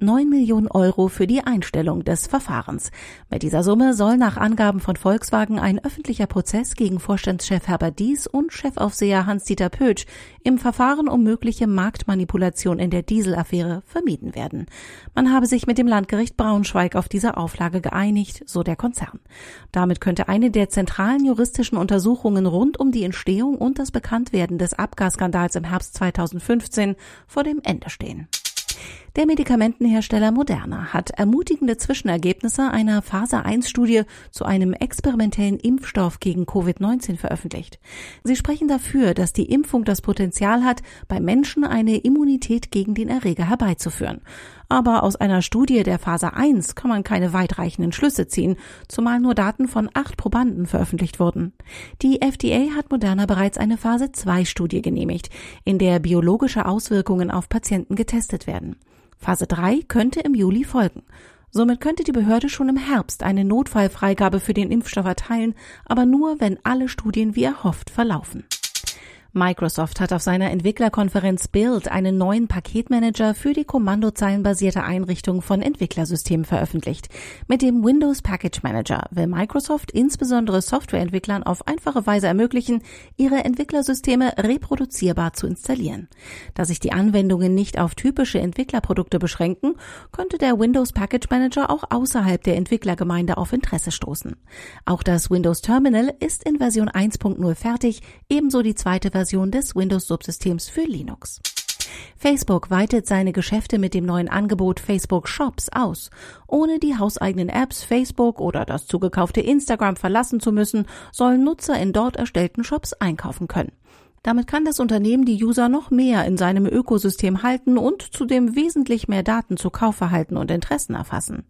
9 Millionen Euro für die Einstellung des Verfahrens. Mit dieser Summe soll nach Angaben von Volkswagen ein öffentlicher Prozess gegen Vorstandschef Herbert Dies und Chefaufseher Hans-Dieter Pötsch im Verfahren um mögliche Marktmanipulation in der Dieselaffäre vermieden werden. Man habe sich mit dem Landgericht Braunschweig auf diese Auflage geeinigt, so der Konzern. Damit könnte eine der zentralen juristischen Untersuchungen rund um die Entstehung und das Bekanntwerden des Abgasskandals im Herbst 2015 vor dem Ende stehen. Der Medikamentenhersteller Moderna hat ermutigende Zwischenergebnisse einer Phase 1 Studie zu einem experimentellen Impfstoff gegen Covid-19 veröffentlicht. Sie sprechen dafür, dass die Impfung das Potenzial hat, bei Menschen eine Immunität gegen den Erreger herbeizuführen. Aber aus einer Studie der Phase 1 kann man keine weitreichenden Schlüsse ziehen, zumal nur Daten von acht Probanden veröffentlicht wurden. Die FDA hat Moderna bereits eine Phase 2 Studie genehmigt, in der biologische Auswirkungen auf Patienten getestet werden. Phase 3 könnte im Juli folgen. Somit könnte die Behörde schon im Herbst eine Notfallfreigabe für den Impfstoff erteilen, aber nur, wenn alle Studien wie erhofft verlaufen. Microsoft hat auf seiner Entwicklerkonferenz Build einen neuen Paketmanager für die kommandozeilenbasierte Einrichtung von Entwicklersystemen veröffentlicht. Mit dem Windows Package Manager will Microsoft insbesondere Softwareentwicklern auf einfache Weise ermöglichen, ihre Entwicklersysteme reproduzierbar zu installieren. Da sich die Anwendungen nicht auf typische Entwicklerprodukte beschränken, könnte der Windows Package Manager auch außerhalb der Entwicklergemeinde auf Interesse stoßen. Auch das Windows Terminal ist in Version 1.0 fertig, ebenso die zweite Version Version des Windows-Subsystems für Linux. Facebook weitet seine Geschäfte mit dem neuen Angebot Facebook Shops aus. Ohne die hauseigenen Apps Facebook oder das zugekaufte Instagram verlassen zu müssen, sollen Nutzer in dort erstellten Shops einkaufen können. Damit kann das Unternehmen die User noch mehr in seinem Ökosystem halten und zudem wesentlich mehr Daten zu Kaufverhalten und Interessen erfassen.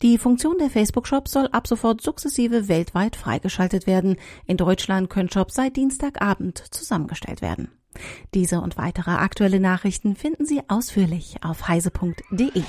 Die Funktion der Facebook-Shops soll ab sofort sukzessive weltweit freigeschaltet werden. In Deutschland können Shops seit Dienstagabend zusammengestellt werden. Diese und weitere aktuelle Nachrichten finden Sie ausführlich auf heise.de.